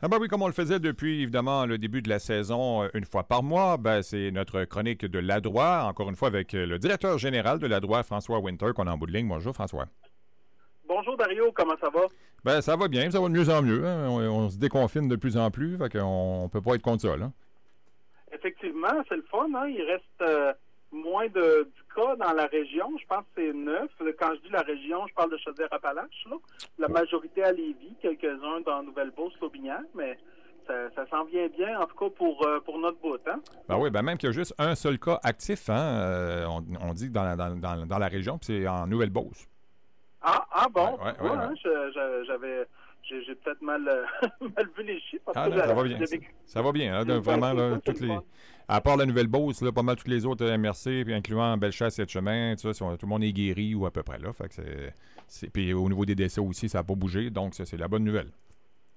Ah ben oui, comme on le faisait depuis évidemment le début de la saison, euh, une fois par mois, ben, c'est notre chronique de l'Adroit, encore une fois avec euh, le directeur général de l'Adroit, François Winter, qu'on a en bout de ligne. Bonjour François. Bonjour Dario, comment ça va? Ben ça va bien, ça va de mieux en mieux. hein. On, on se déconfine de plus en plus, fait qu'on on peut pas être contre ça. Là. Effectivement, c'est le fun. Hein? Il reste euh, moins de, du cas dans la région. Je pense que c'est neuf. Quand je dis la région, je parle de Chaudière-Appalaches. La majorité à Lévis, quelques-uns dans Nouvelle-Beauce, Aubignac, mais ça, ça s'en vient bien, en tout cas pour, euh, pour notre bout. Hein? Ben oui, ben même qu'il y a juste un seul cas actif, hein, euh, on, on dit dans, la- dans, dans, la région, puis c'est en Nouvelle-Beauce. Ah, ah bon? Ouais, ouais, ouais, hein, j'avais... J'ai peut-être mal, mal vu les chiffres. parce Ah que ça va bien. j'avais- Ça va bien, hein, vraiment, là, toutes le les... À part la Nouvelle-Beauce, là, pas mal toutes les autres MRC, puis incluant Bellechasse et Chemin, tout, ça, tout le monde est guéri ou à peu près là. Fait que c'est- c'est- Puis au niveau des décès aussi, ça n'a pas bougé, donc ça, c'est la bonne nouvelle.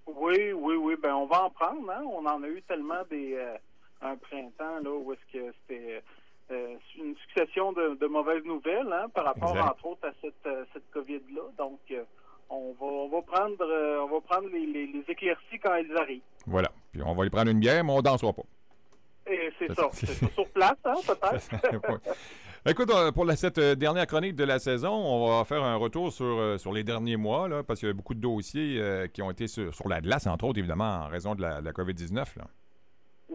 Oui, oui, oui. Ben, on va en prendre. Hein? On en a eu tellement des euh, un printemps là où est-ce que c'était euh, une succession de, de mauvaises nouvelles hein, par rapport, Exact. entre autres, à cette, euh, cette COVID-là. Donc, euh, on va on va prendre euh, on va prendre les, les, les éclaircies quand elles arrivent. Voilà. Puis on va lui prendre une bière, mais on dansera pas. C'est ça. C'est sur place, hein, peut-être. Écoute, euh, pour la- cette euh, dernière chronique de la saison, on va faire un retour sur, euh, sur les derniers mois, là, parce qu'il y a beaucoup de dossiers euh, qui ont été sur, sur la glace, entre autres, évidemment, en raison de la, la COVID-19. là.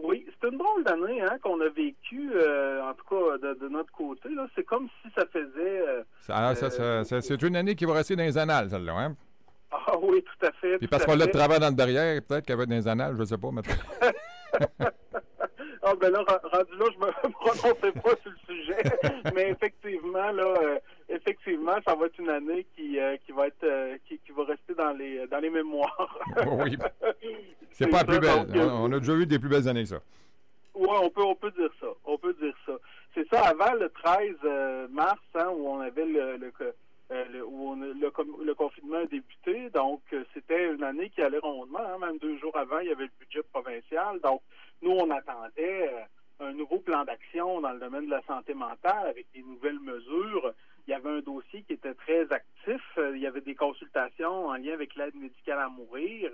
Oui, c'est une drôle d'année hein, qu'on a vécu, euh, en tout cas de, de notre côté. C'est comme si ça faisait... euh, ça- c'est une année qui va rester dans les annales, celle-là. Hein? Ah oui, tout à fait. Puis parce qu'on a fait. de travail dans le derrière, peut-être qu'elle va être dans les annales, je sais pas. Mais... Ah ben là, rendu là, je me prononçais pas sur le sujet, mais effectivement, là, euh, effectivement, ça va être une année qui, euh, qui va être euh, qui, qui va rester dans les dans les mémoires. oui. C'est pas la plus belle. donc, On, on a déjà eu des plus belles années, ça. Ouais, on peut, on peut dire ça. On peut dire ça. C'est ça, avant le 13 euh, mars, hein, où on avait le, le, le- où le, confinement a débuté. Donc, euh, c'était une année qui allait rondement. hein. Même deux jours avant, il y avait le budget provincial. Donc, nous, on attendait euh, un nouveau plan d'action dans le domaine de la santé mentale avec des nouvelles mesures. Il y avait un dossier qui était très actif. Euh, Il y avait des consultations en lien avec l'aide médicale à mourir.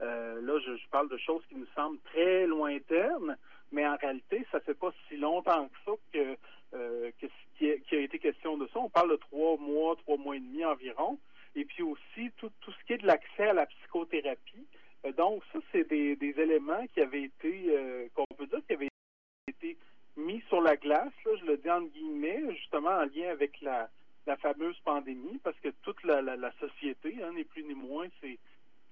Euh, là, je, parle de choses qui nous semblent très lointaines, mais en réalité, ça fait pas si longtemps que ça que, euh, qui, a, été question de ça. On parle de trois mois, trois mois et demi environ. Et puis aussi, tout, ce qui est de l'accès à la psychothérapie. Euh, donc, ça, c'est des, éléments qui avaient été, euh, qu'on peut dire, qui avaient été mis sur la glace, là, je le dis entre guillemets, justement en lien avec la, fameuse pandémie, parce que toute la, la, société, hein, ni plus ni moins, c'est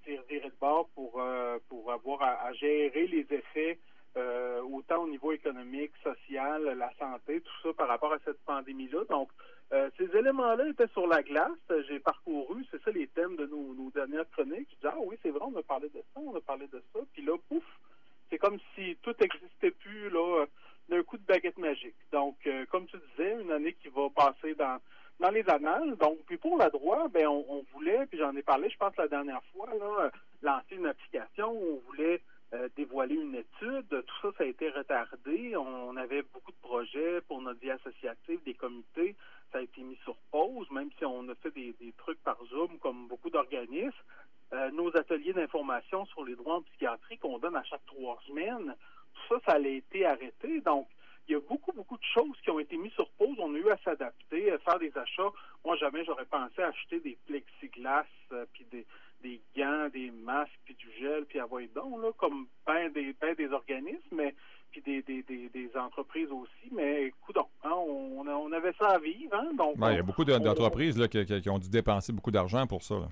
reviré de bord pour, euh, pour avoir à gérer les effets euh, autant au niveau économique, social, la santé, tout ça par rapport à cette pandémie-là. Donc, euh, ces éléments-là étaient sur la glace. J'ai parcouru, c'est ça les thèmes de nos, dernières chroniques. Je dis, ah oui, c'est vrai, on a parlé de ça, on a parlé de ça. Puis là, pouf, c'est comme si tout n'existait plus là d'un coup de baguette magique. Donc, euh, comme tu disais, une année qui va passer dans dans les annales. Donc, puis pour la droit, ben on, voulait, puis j'en ai parlé, je pense la dernière fois, lancer une application. On voulait dévoiler une ça, a été retardé. On, avait beaucoup de projets pour notre vie associative, des comités. Ça a été mis sur pause, même si on a fait des, trucs par Zoom, comme beaucoup d'organismes. Euh, nos ateliers d'information sur les droits en psychiatrie qu'on donne à chaque trois semaines, tout ça, ça a été arrêté. Donc, il y a beaucoup, beaucoup de choses qui ont été mises sur pause. On a eu à s'adapter, à faire des achats. Moi, jamais j'aurais pensé acheter des plexiglas, euh, puis des, gants, des masques, gel, puis avoir donc, là, comme ben des, ben des organismes, mais puis des, des, des, des entreprises aussi. Mais coudons, hein, on, on avait ça à vivre. Hein, donc, Ouais, il y a beaucoup d'entreprises là, qui, ont dû dépenser beaucoup d'argent pour ça. là.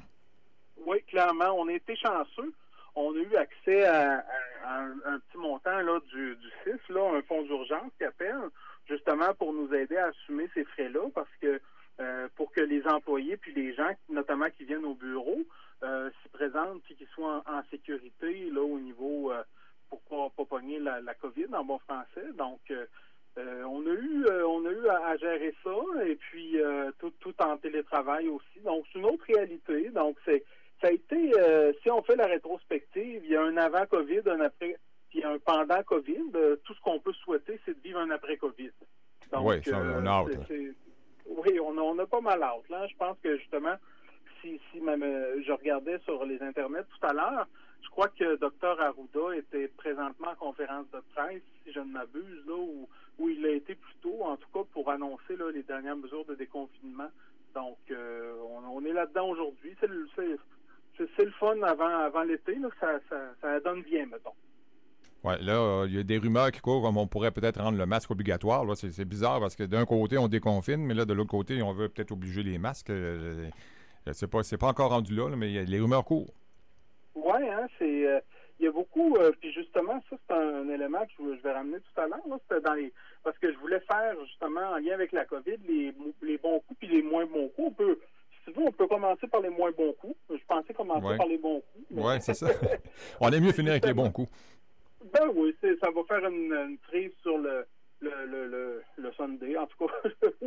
Oui, clairement. On a été chanceux. On a eu accès à, à un, un petit montant là, du, du CIF, là, un fonds d'urgence qui appelle, justement pour nous aider à assumer ces frais-là, parce que euh, pour que les employés puis les gens, notamment qui viennent au bureau, euh, s'y présentent puis qu'ils soient en, en sécurité là au niveau euh, pour pas, pas pogner la, la COVID en bon français. Donc euh, euh, on a eu on a eu à, à gérer ça et puis tout, tout en télétravail aussi. Donc c'est une autre réalité. Donc c'est ça a été si on fait la rétrospective, il y a un avant Covid, un après puis un pendant Covid. Tout ce qu'on peut souhaiter, c'est de vivre un après Covid. Donc, Oui, on a hâte, oui, on a, on a pas mal hâte. Là. Je pense que justement, si, même euh, je regardais sur les internets tout à l'heure, je crois que Dr Arruda était présentement en conférence de presse, si je ne m'abuse, là, où, où il a été plus tôt, en tout cas, pour annoncer là, les dernières mesures de déconfinement. Donc, on, on, est là-dedans aujourd'hui. C'est le, c'est le fun avant, avant l'été. Ça, ça, ça, donne bien, mettons. Oui, là, il y a des rumeurs qui courent comme on pourrait peut-être rendre le masque obligatoire. C'est bizarre parce que d'un côté, on déconfine, mais là, de l'autre côté, on veut peut-être obliger les masques. Euh, c'est pas, pas encore rendu là, mais les rumeurs courent. Oui, hein, c'est. Euh, il y a beaucoup, euh, puis justement, ça, c'est un, élément que je, vais ramener tout à l'heure. C'était dans les. Parce que je voulais faire justement en lien avec la COVID, les, les bons coups puis les moins bons coups. On peut si tu veux, on peut commencer par les moins bons coups. Je pensais commencer par les bons coups. Oui, c'est ça. on aime mieux finir avec les bons coups. Ben oui, ça va faire une, une prise sur le, le, le, le, Sunday. En tout cas,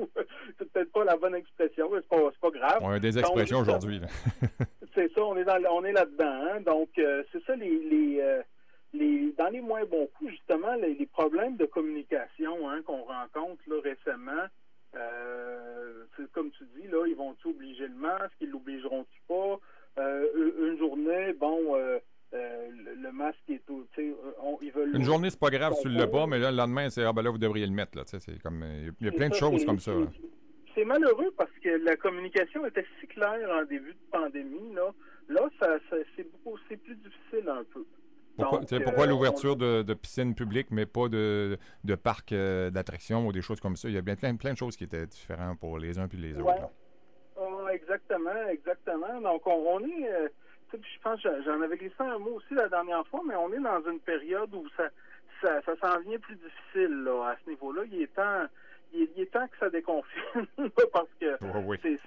c'est peut-être pas la bonne expression, mais c'est pas, pas grave. On a des expressions aujourd'hui. c'est ça, on est, dans, on est là-dedans. Hein. Donc, euh, c'est ça, les, les, euh, les, dans les moins bons coups, justement, les, les problèmes de communication hein, qu'on rencontre là, récemment, euh, comme tu dis, là, ils vont-tu obliger le masque, ils l'obligeront-tu pas? Euh, une journée, bon, euh, euh, le, masque est tout. ils veulent une journée, c'est pas grave si tu l'as pas, mais là, le lendemain, c'est ah ben là, vous devriez le mettre. Là, c'est comme, il y a plein de choses comme ça. C'est malheureux parce que la communication était si claire en début de pandémie. Là, là ça, c'est plus difficile un peu. Pourquoi, pourquoi euh, l'ouverture de, de, piscines publiques, mais pas de, de parcs euh, d'attractions ou des choses comme ça? Il y a bien plein, plein de choses qui étaient différentes pour les uns puis les autres. Ah, exactement, exactement. Donc, on, est... Euh, je pense j'en avais glissé un mot aussi la dernière fois, mais on est dans une période où ça, ça, ça s'en vient plus difficile là, à ce niveau-là. Il est temps il, est temps que ça déconfine parce que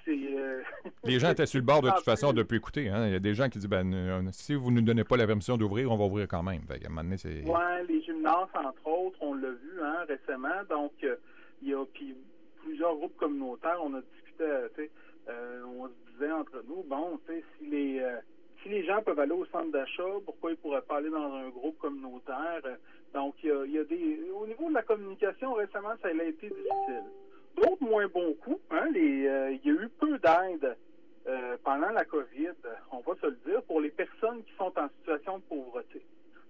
c'est. Euh, les gens étaient sur le bord de toute façon de plus écouter. Hein. Il y a des gens qui disent ben, euh, si vous ne nous donnez pas la permission d'ouvrir, on va ouvrir quand même. Fait ouais, les gymnases, entre autres, on l'a vu hein, récemment. Donc, euh, il y a puis plusieurs groupes communautaires, on a discuté, on se disait entre nous, bon, si les si les gens peuvent aller au centre d'achat, pourquoi ils ne pourraient pas aller dans un groupe communautaire? Donc, il y a, des. Au niveau de la communication, récemment, ça a été difficile. D'autres moins bons coups, hein, les, euh, il y a eu peu d'aide euh, pendant la COVID, on va se le dire, pour les personnes qui sont en situation de pauvreté.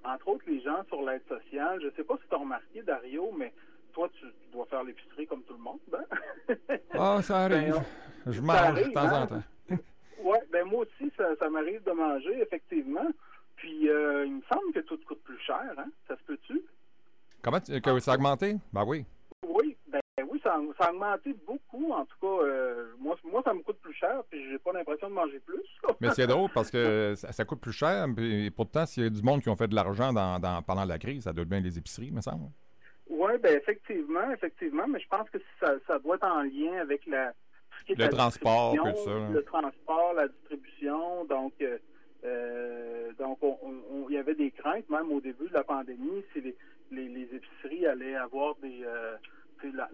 Entre autres, les gens sur l'aide sociale. Je ne sais pas si tu as remarqué, Dario, mais toi, tu, dois faire l'épicerie comme tout le monde. Hein? Ah, ça arrive. Ben, Je mange de temps en hein? temps. Oui, ben moi aussi, ça, ça m'arrive de manger, effectivement. Puis, euh, il me semble que tout coûte plus cher, hein? Ça se peut-tu? Comment que ça a augmenté? Ben oui. Oui, ben oui, ça, a augmenté beaucoup. En tout cas, euh, moi, moi, ça me coûte plus cher, puis j'ai pas l'impression de manger plus. Mais c'est drôle parce que ça, coûte plus cher, et pourtant, s'il y a du monde qui ont fait de l'argent dans, pendant la crise, ça doit être bien les épiceries, me semble. Oui, ben effectivement, effectivement, mais je pense que ça, ça doit être en lien avec la, le transport, tout ça. Le transport, la distribution, donc euh, euh, donc, il y avait des craintes, même au début de la pandémie, si les, les, épiceries allaient avoir des euh,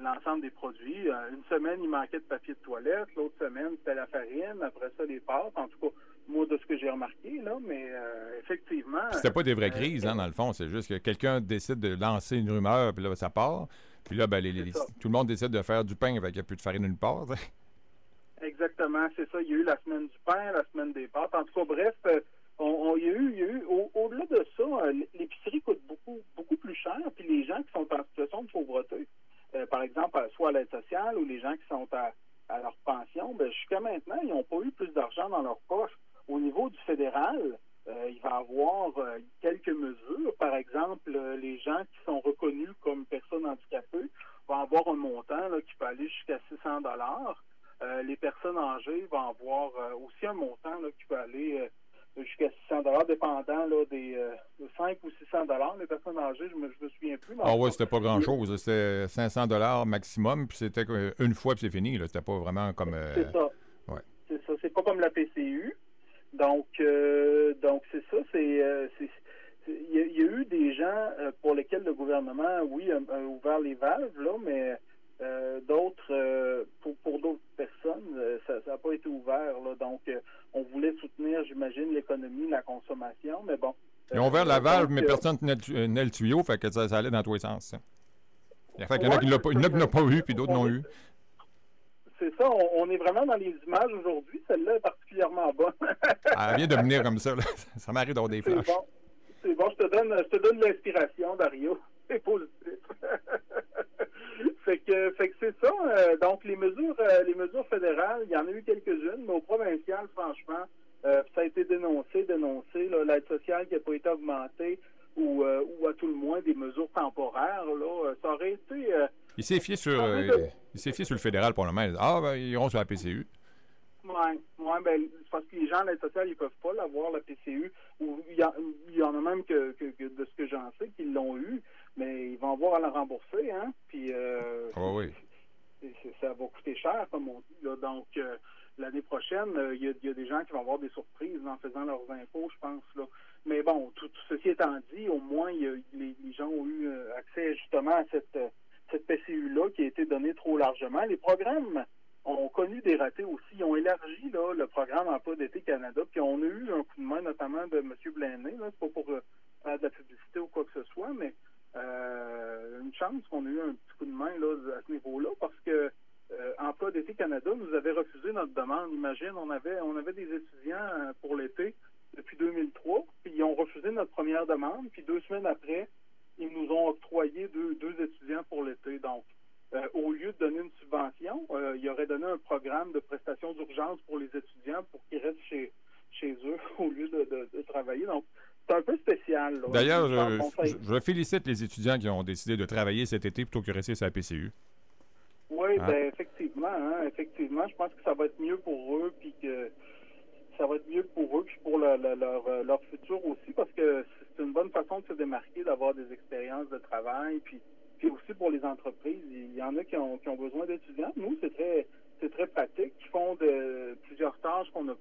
l'ensemble des produits. Euh, une semaine, il manquait de papier de toilette, l'autre semaine, c'était la farine, après ça, les pâtes. En tout cas, moi, de ce que j'ai remarqué, là, mais effectivement... C'était pas des vraies crises, hein, dans le fond. C'est juste que quelqu'un décide de lancer une rumeur, puis là, ça part. Puis là, ben, tout le monde décide de faire du pain avec il n'y a plus de farine nulle part. Exactement, c'est ça. Il y a eu la semaine du pain, la semaine des pâtes. En tout cas, bref, euh, on, y a eu, il y a eu au-delà de ça, euh, l'épicerie coûte beaucoup, beaucoup plus cher. Puis les gens qui sont en situation de pauvreté, euh, par exemple, soit à l'aide sociale ou les gens qui sont à, leur pension, ben, jusqu'à maintenant, ils n'ont pas eu plus d'argent dans leur poche. Au niveau du fédéral, il va y avoir quelques mesures. Par exemple, les gens qui sont reconnus comme personnes handicapées vont avoir un montant qui peut aller jusqu'à 600 dollars. Euh, les personnes âgées vont avoir euh, aussi un montant qui peut aller euh, jusqu'à 600 dollars, dépendant là, des 5 ou 600 dollars. Les personnes âgées, je me, me souviens plus. Ah oui, c'était pas grand-chose. C'était 500 dollars maximum, puis c'était une fois, puis c'est fini. C'était pas vraiment comme... C'est ça. Ouais. C'est ça. C'est pas comme la PCU. Donc, donc c'est ça. C'est... il y, a eu des gens pour lesquels le gouvernement, oui, a ouvert les valves, là, mais euh, d'autres, euh, pour, pour d'autres personnes, euh, ça n'a donc, on voulait soutenir, j'imagine, l'économie, la consommation, mais bon. Ils ont ouvert la valve, mais personne ne tenait le tuyau, fait que ça, allait dans tous les sens. Il y en a qui n'ont pas, eu, puis d'autres n'ont eu. c'est ça. On, est vraiment dans les images aujourd'hui. Celle-là est particulièrement bonne. Elle vient de venir comme ça. Ça m'arrive d'avoir des flashs. C'est bon. Je te donne, je te donne l'inspiration, Dario. C'est positif. Fait que, fait que c'est ça. Euh, donc les mesures, euh, les mesures fédérales, il y en a eu quelques-unes, mais au provincial, franchement, euh, ça a été dénoncé, dénoncé. L'aide sociale qui n'a pas été augmentée, ou, ou à tout le moins des mesures temporaires, là, ça aurait été. il s'est fié sur, il s'est fié sur le fédéral pour le moment. Ah, ben, ils iront sur la PCU. Oui, ouais, ben, parce que les gens de l'aide sociale, ils peuvent pas l'avoir, la PCU. Ou il y, en a même que, que de ce que j'en sais qui l'ont eu mais ils vont avoir à la rembourser, hein. Puis euh, ah oui. ça va coûter cher, comme on dit. Là. Donc euh, l'année prochaine, euh, il y, a des gens qui vont avoir des surprises en faisant leurs impôts, je pense. Là. Mais bon, tout, ceci étant dit, au moins les, les, gens ont eu accès justement à cette, cette PCU-là qui a été donnée trop largement. Les programmes ont connu des ratés aussi. Ils ont élargi là, le programme Emploi d'été Canada, puis on a eu un coup de main notamment de M. Blaney. C'est pas pour faire de la publicité ou quoi que ce soit, mais euh, une chance qu'on ait eu un petit coup de main là, à ce niveau-là parce que euh, Emploi d'été Canada nous avait refusé notre demande. Imagine, on avait on avait des étudiants euh, pour l'été depuis 2003, puis ils ont refusé notre première demande, puis deux semaines après, ils nous ont octroyé deux, deux étudiants pour l'été. Donc, au lieu de donner une subvention, ils auraient donné un programme de prestation d'urgence pour les étudiants pour qu'ils restent chez, chez eux au lieu de, de travailler. Donc, c'est un peu spécial. D'ailleurs, je, félicite les étudiants qui ont décidé de travailler cet été plutôt que de rester sur la PCU. Oui, hein? ben, effectivement, hein, effectivement. Je pense que ça va être mieux pour eux, puis que ça va être mieux pour eux, puis pour leur, leur, futur aussi, parce que c'est une bonne façon de se démarquer, d'avoir des expériences de travail, puis, puis aussi pour les entreprises. Il y en a qui ont, qui ont besoin d'étudiants. Nous, c'est très, c'est très pratique. Ils font de, plusieurs tâches qu'on a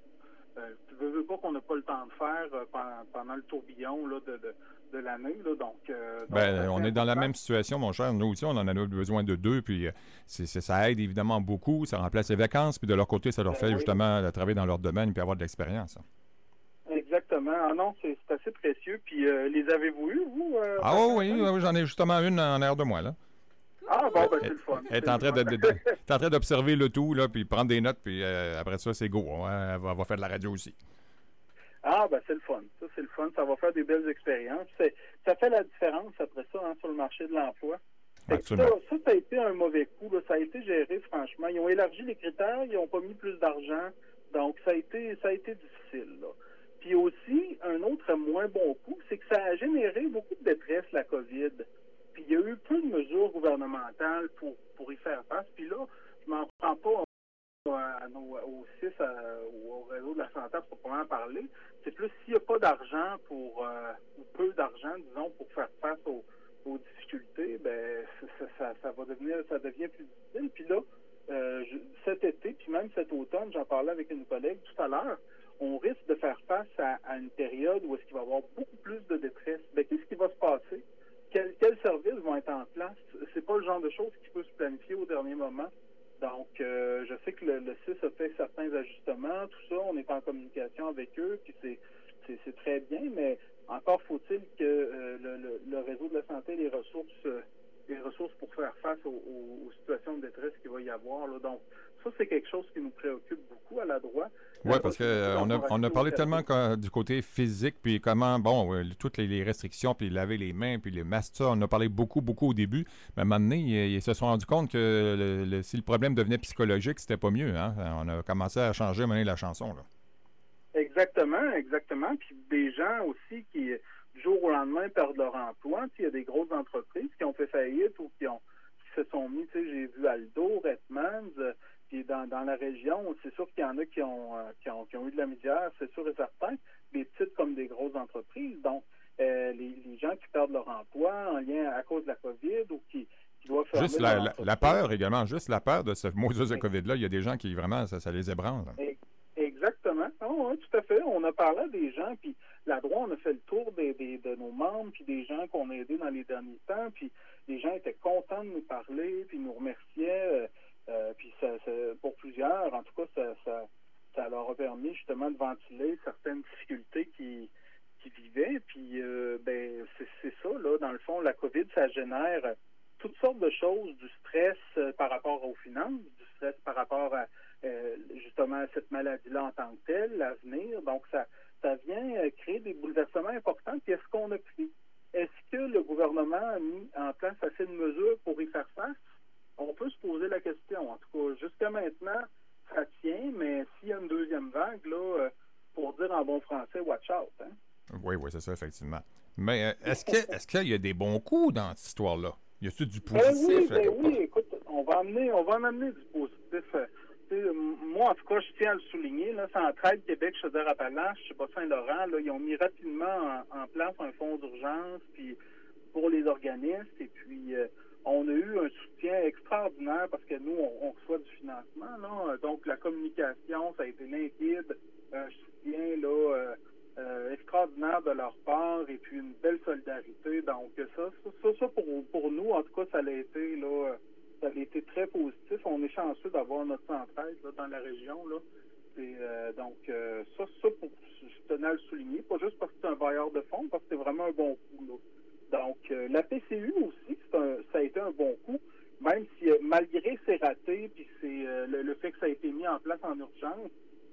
euh, tu veux, veux pas qu'on n'a pas le temps de faire euh, pendant, le tourbillon là, de, de, l'année. Donc, euh, ben, on est dans la même situation, mon cher. Nous aussi, on en a besoin de deux. Puis ça aide évidemment beaucoup. Ça remplace les vacances. Puis de leur côté, ça leur ben fait justement travailler dans leur domaine et avoir de l'expérience. Exactement. Ah non, c'est assez précieux. Puis les avez-vous eu, vous? ah oui, oui, j'en ai justement une en air de moi, là. Ah, bon, ben, c'est le fun. Elle est en train d'observer le tout, là, puis prendre des notes, puis euh, après ça, c'est go. Hein. Elle, va, faire de la radio aussi. Ah, ben, c'est le fun. Ça, c'est le fun. Ça va faire des belles expériences. Ça fait la différence après ça hein, sur le marché de l'emploi. Ça, ça, a été un mauvais coup. Ça a été géré, franchement. Ils ont élargi les critères, ils n'ont pas mis plus d'argent. Donc, ça a été, ça a été difficile. Puis aussi, un autre moins bon coup, c'est que ça a généré beaucoup de détresse, la COVID. Puis il y a eu peu de mesures gouvernementales pour, pour y faire face. Puis là, je m'en prends pas à nos, ou au réseau de la santé pour proprement parler. C'est plus s'il n'y a pas d'argent pour euh, ou peu d'argent, disons, pour faire face aux, difficultés, ben ça, va devenir ça devient plus difficile. Puis là, euh, cet été, puis même cet automne, j'en parlais avec une collègue tout à l'heure, on risque de faire face à, une période où est-ce qu'il va y avoir beaucoup plus de détresse. Ben, qu'est-ce qui va se passer? quels services vont être en place? C'est pas le genre de choses qui peut se planifier au dernier moment. Donc, euh, je sais que le, CIS a fait certains ajustements, tout ça, on est en communication avec eux, puis c'est très bien, mais encore faut-il que euh, le, le, réseau de la santé les ressources euh, les ressources pour faire face aux, situations de détresse qu'il va y avoir. Là. Donc, ça, c'est quelque chose qui nous préoccupe beaucoup à la droite. Oui, parce qu'on euh, a, on a parlé tellement du côté physique, puis comment, bon, euh, toutes les, restrictions, puis laver les mains, puis les masques, ça, on a parlé beaucoup, beaucoup au début. Mais à un moment donné, ils, se sont rendus compte que si le problème devenait psychologique, c'était pas mieux. Hein? On a commencé à changer à la chanson. Là. Exactement, exactement. Puis des gens aussi qui du jour au lendemain perdent leur emploi. Il y a des grosses entreprises qui ont fait faillite ou qui ont qui se sont mis, j'ai vu Aldo, Redmond, euh, puis dans, dans la région, c'est sûr qu'il y en a qui ont, euh, qui ont, qui ont eu de la misère, c'est sûr et certain, des petites comme des grosses entreprises. Donc, euh, les, les, gens qui perdent leur emploi en lien à cause de la COVID ou qui, qui doivent faire. Juste la, la, peur également, juste la peur de ce maudit de COVID-là, il y a des gens qui vraiment, ça, ça les ébranle. Exactement. Oh, oui, tout à fait. On a parlé à des gens, puis la droite, on a fait le tour des, de nos membres, puis des gens qu'on a aidés dans les derniers temps, puis les gens étaient contents de nous parler, puis nous remerciaient. Euh, euh, puis ça, pour plusieurs, en tout cas, ça, ça, ça, leur a permis justement de ventiler certaines difficultés qui, qui vivaient. Puis euh, ben c'est ça, là, dans le fond, la COVID, ça génère toutes sortes de choses, du stress par rapport aux finances, du stress par rapport à justement à cette maladie-là en tant que telle, l'avenir. Donc, ça, ça vient créer des bouleversements importants. Puis, est-ce qu'on a pris, est-ce que le gouvernement a mis en place assez de mesures pour y faire face? On peut se poser la question. En tout cas, jusqu'à maintenant, ça tient, mais s'il y a une deuxième vague, là, pour dire en bon français, watch out. Hein? Oui, oui, c'est ça, effectivement. Mais euh, est-ce qu'il y a des bons coups dans cette histoire-là? Y a-t-il du ben positif? oui, ben oui, écoute, on va amener, on va en amener du positif. Euh, moi, en tout cas, je tiens à le souligner. Là, Centraide, Québec, Chaudière-Appalaches, Bas-Saint-Laurent, là, ils ont mis rapidement en, place un fonds d'urgence puis pour les organismes. Et puis, euh, on a eu un soutien extraordinaire parce que nous, on, reçoit du financement. Là. Donc, la communication, ça a été limpide. Un soutien là, euh, extraordinaire de leur part et puis une belle solidarité. Donc ça, ça, ça pour, nous, en tout cas, ça a été là, ça a été très positif. On est chanceux d'avoir notre centrale là, dans la région. Là. Euh, donc euh, ça, ça pour, je tenais à le souligner, pas juste parce que c'est un bailleur de fonds, parce que c'est vraiment un bon coup. Là. Donc la PCU aussi, un, ça a été un bon coup, même si malgré ses ratés puis c'est le, fait que ça a été mis en place en urgence,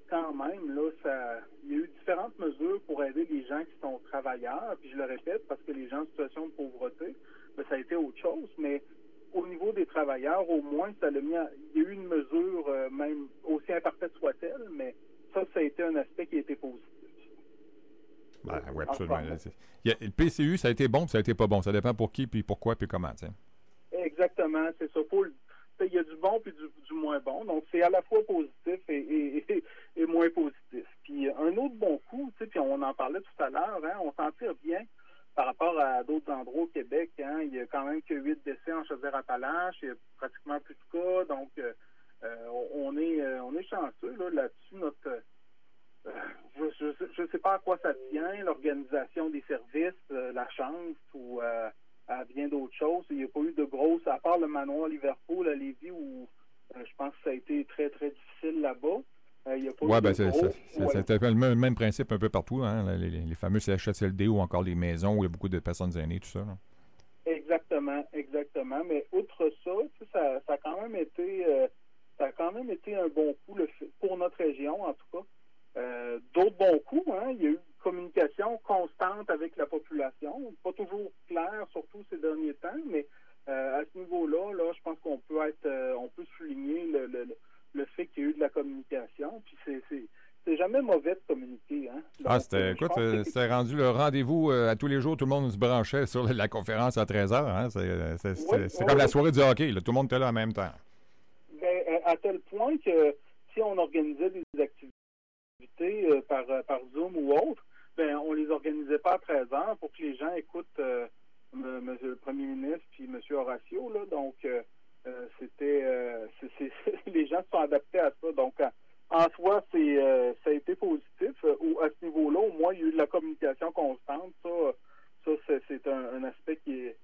quand même, là, ça, il y a eu différentes mesures pour aider les gens qui sont travailleurs. Puis je le répète parce que les gens en situation de pauvreté, ben, ça a été autre chose. Mais au niveau des travailleurs, au moins, ça mis. il y a eu une mesure, euh, même aussi imparfaite soit-elle, mais ça, ça a été un aspect qui a été positif. Ben, oui, absolument. le PCU, ça a été bon, ça a été pas bon. Ça dépend pour qui, puis pourquoi, puis comment. Exactement, c'est ça. Faut il y a du bon puis du, moins bon. Donc, c'est à la fois positif et, et, moins positif. Puis, un autre bon coup, puis on en parlait tout à l'heure, hein, on s'en tire bien par rapport à d'autres endroits au Québec. Hein, il y a quand même que huit décès en Chaudière-Appalaches. Il y a pratiquement plus de cas. Donc, euh, euh, on, est, euh, on est chanceux là, là-dessus. Notre, je ne sais pas à quoi ça tient, l'organisation des services, la chance ou à bien d'autres choses. Il n'y a pas eu de grosses, à part le manoir Liverpool à Lévis où euh, je pense que ça a été très, très difficile là-bas. Euh, oui, ben c'est le même, principe un peu partout, hein, les, fameux CHSLD ou encore les maisons où il y a beaucoup de personnes aînées, tout ça. Exactement, exactement. Mais outre ça, ça, ça, a quand même été euh, ça a quand même été un bon coup le, pour notre région, en tout cas. Euh, d'autres bons coups, hein, il y a eu une communication constante avec la population, pas toujours claire, surtout ces derniers temps, mais euh, à ce niveau-là, là, je pense qu'on peut être, euh, on peut souligner le, le, le fait qu'il y a eu de la communication, puis c'est, c'est, jamais mauvais de communiquer. Hein. ah, c'était, écoute, c'était rendu le rendez-vous à tous les jours, tout le monde se branchait sur la conférence à 13h. Hein, c'est, comme la soirée du hockey, tout le monde était là en même temps. Ben, à tel point que si on organisait des activités, euh, par, euh, par Zoom ou autre, ben, on les organisait pas à 13 heures pour que les gens écoutent euh, Monsieur le Premier ministre puis M. Horacio. Donc, c'était les gens se sont adaptés à ça. Donc, en soi, c'est ça a été positif. Ou à ce niveau-là, au moins, il y a eu de la communication constante. Ça, ça c'est un, aspect qui est,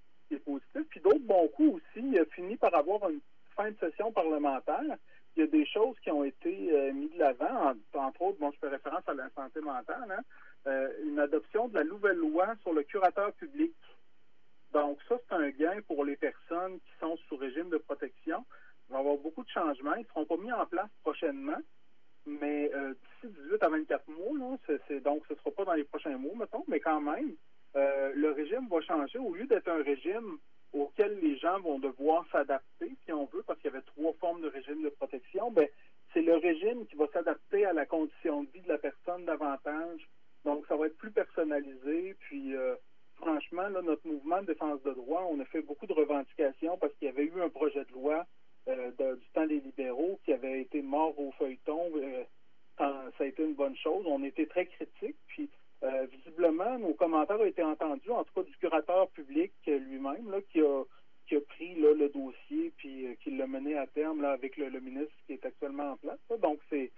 positif. Puis d'autres bons coups aussi, il fini par avoir une fin de session parlementaire il y a des choses qui ont été euh, mises de l'avant, entre autres, bon, je fais référence à la santé mentale, hein, euh, une adoption de la nouvelle loi sur le curateur public. Donc, ça, c'est un gain pour les personnes qui sont sous régime de protection. Il va y avoir beaucoup de changements. Ils ne seront pas mis en place prochainement, mais euh, d'ici 18 à 24 mois, donc ce ne sera pas dans les prochains mois, mettons, mais quand même, le régime va changer. Au lieu d'être un régime auxquels les gens vont devoir s'adapter, si on veut, parce qu'il y avait trois formes de régime de protection, ben, c'est le régime qui va s'adapter à la condition de vie de la personne davantage. Donc, ça va être plus personnalisé. Puis, euh, franchement, là, notre mouvement de défense de droit, on a fait beaucoup de revendications parce qu'il y avait eu un projet de loi euh, du temps des libéraux qui avait été mort au feuilleton. Euh, ça a été une bonne chose. On était très critiques. Puis, euh, visiblement, nos commentaires ont été entendus, en tout cas du curateur public lui-même, qui a, qui a pris le dossier puis euh, qui l'a mené à terme là, avec le, ministre qui est actuellement en place. Donc, c'est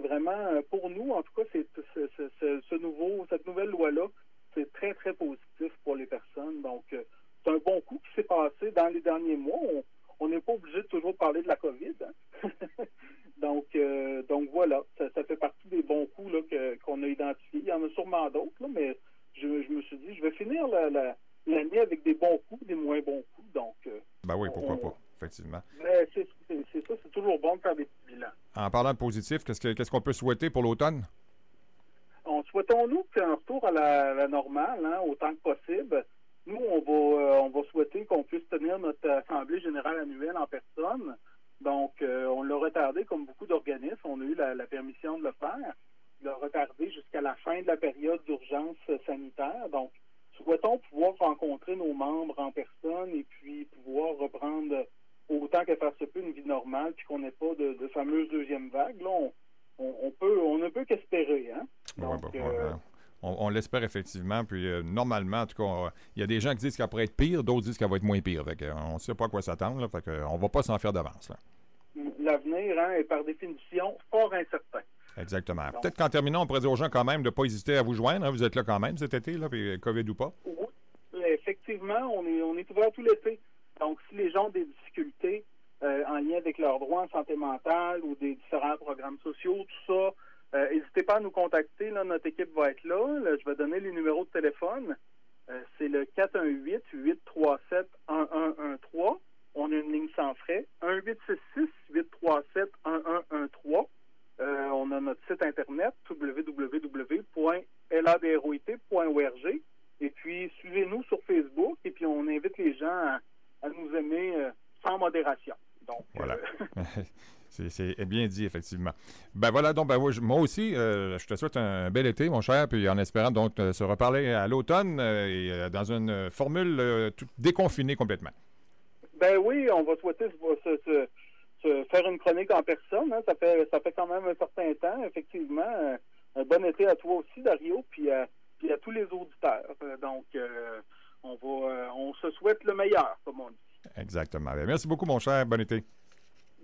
vraiment, euh, pour nous, en tout cas, c'est ce, nouveau, cette nouvelle loi-là, c'est très, très positif pour les personnes. Donc, c'est un bon coup qui s'est passé dans les derniers mois. On n'est pas obligé de toujours parler de la COVID. Hein. Donc, euh, donc voilà, ça, fait partie des bons coups qu'on a identifiés. Il y en a sûrement d'autres, mais je, me suis dit, je vais finir l'année avec des bons coups, des moins bons coups. Donc, ben oui, pourquoi pas. effectivement. Ben, c'est ça, c'est toujours bon de faire des petits bilans. En parlant de positif, qu'est-ce qu'on peut souhaiter pour l'automne? On souhaitons-nous un retour à la, normale, hein, autant que possible. Nous, on va, euh, on va souhaiter qu'on puisse tenir notre Assemblée générale annuelle en personne. Donc, euh, on l'a retardé comme beaucoup d'organismes. On a eu la, permission de le faire. l'a retardé jusqu'à la fin de la période d'urgence sanitaire. Donc, souhaitons pouvoir rencontrer nos membres en personne et puis pouvoir reprendre autant que faire se peut une vie normale, puis qu'on n'ait pas de, fameuse deuxième vague. Là, on, peut, on ne peut qu'espérer. Hein? Donc, euh, on, l'espère effectivement. Puis euh, normalement, en tout cas, il y a des gens qui disent qu'elle pourrait être pire, d'autres disent qu'elle va être moins pire. on ne sait pas à quoi s'attendre. on ne va pas s'en faire d'avance. L'avenir hein, est par définition fort incertain. Exactement. Peut-être qu'en terminant, on pourrait dire aux gens quand même de ne pas hésiter à vous joindre. Hein. Vous êtes là quand même cet été, là, puis euh, COVID ou pas. Oui, effectivement, on est, on est ouvert tout l'été. Donc, si les gens ont des difficultés en lien avec leurs droits en santé mentale ou des différents programmes sociaux, tout ça, euh, n'hésitez pas à nous contacter. notre équipe va être là. je vais donner les numéros de téléphone. Euh, c'est le 418-837-1113. On a une ligne sans frais. 1-866-837-1113. Euh, on a notre site internet www.ladroit.org. Et puis, suivez-nous sur Facebook. Et puis, on invite les gens à, nous aimer sans modération. Donc, voilà. C'est bien dit, effectivement. Ben voilà, donc ben, moi aussi, euh, je te souhaite un bel été, mon cher, puis en espérant donc euh, se reparler à l'automne euh, et dans une formule déconfinée complètement. Ben oui, on va souhaiter se, faire une chronique en personne. Hein. Ça, fait, ça fait quand même un certain temps, effectivement. Un bon été à toi aussi, Dario, puis à, puis à tous les auditeurs. Donc, on va, on se souhaite le meilleur, comme on dit. Exactement. Ben, merci beaucoup, mon cher. Bon été.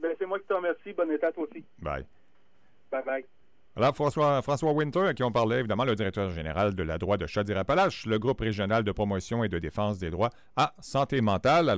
Ben, c'est moi qui te remercie. Bonne été à toi aussi. Bye. Bye bye. Alors, François, François Winter, à qui on parlait, évidemment, le directeur général de la droite de Chaudière-Appalaches, le groupe régional de promotion et de défense des droits à santé mentale.